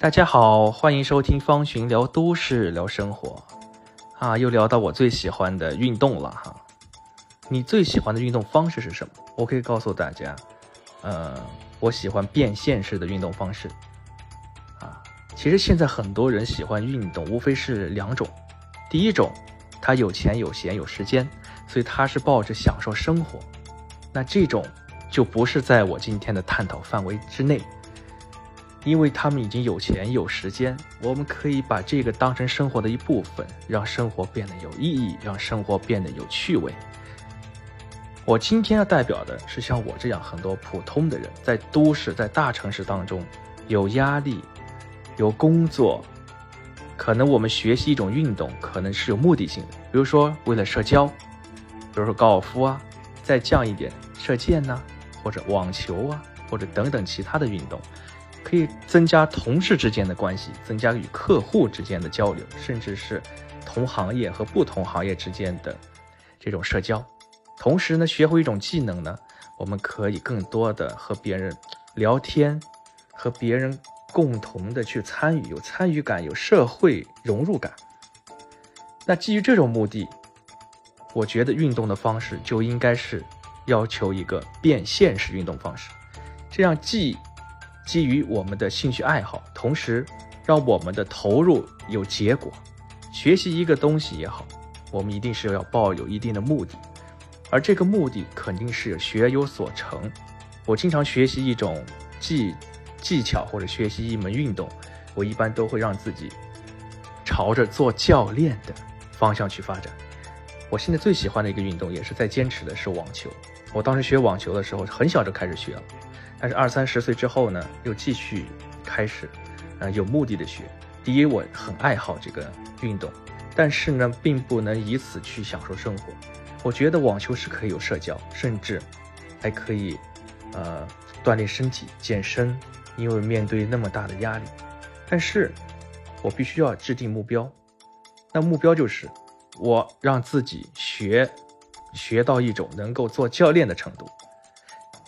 大家好，欢迎收听方寻聊都市聊生活，啊，又聊到我最喜欢的运动了哈。你最喜欢的运动方式是什么？我可以告诉大家，呃，我喜欢变现式的运动方式。啊，其实现在很多人喜欢运动，无非是两种。第一种，他有钱有闲有时间，所以他是抱着享受生活。那这种就不是在我今天的探讨范围之内。因为他们已经有钱有时间，我们可以把这个当成生活的一部分，让生活变得有意义，让生活变得有趣味。我今天要代表的是像我这样很多普通的人，在都市、在大城市当中，有压力，有工作，可能我们学习一种运动，可能是有目的性的，比如说为了社交，比如说高尔夫啊，再降一点射箭呐，或者网球啊，或者等等其他的运动。可以增加同事之间的关系，增加与客户之间的交流，甚至是同行业和不同行业之间的这种社交。同时呢，学会一种技能呢，我们可以更多的和别人聊天，和别人共同的去参与，有参与感，有社会融入感。那基于这种目的，我觉得运动的方式就应该是要求一个变现式运动方式，这样既基于我们的兴趣爱好，同时让我们的投入有结果。学习一个东西也好，我们一定是要抱有一定的目的，而这个目的肯定是学有所成。我经常学习一种技技巧或者学习一门运动，我一般都会让自己朝着做教练的方向去发展。我现在最喜欢的一个运动，也是在坚持的是网球。我当时学网球的时候，很小就开始学了。但是二三十岁之后呢，又继续开始，呃，有目的的学。第一，我很爱好这个运动，但是呢，并不能以此去享受生活。我觉得网球是可以有社交，甚至还可以，呃，锻炼身体、健身。因为面对那么大的压力，但是我必须要制定目标。那目标就是，我让自己学，学到一种能够做教练的程度。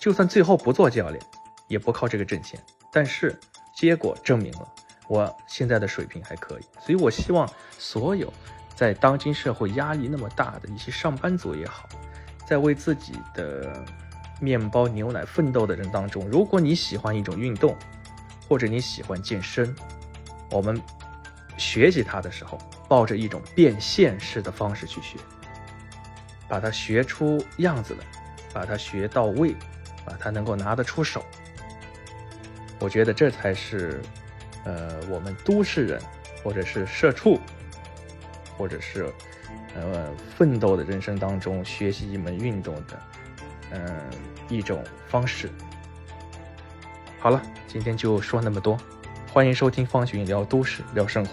就算最后不做教练，也不靠这个挣钱，但是结果证明了我现在的水平还可以，所以我希望所有在当今社会压力那么大的一些上班族也好，在为自己的面包牛奶奋斗的人当中，如果你喜欢一种运动，或者你喜欢健身，我们学习它的时候，抱着一种变现式的方式去学，把它学出样子来，把它学到位。啊，他能够拿得出手，我觉得这才是，呃，我们都市人，或者是社畜，或者是，呃，奋斗的人生当中学习一门运动的，嗯，一种方式。好了，今天就说那么多，欢迎收听方寻聊都市聊生活。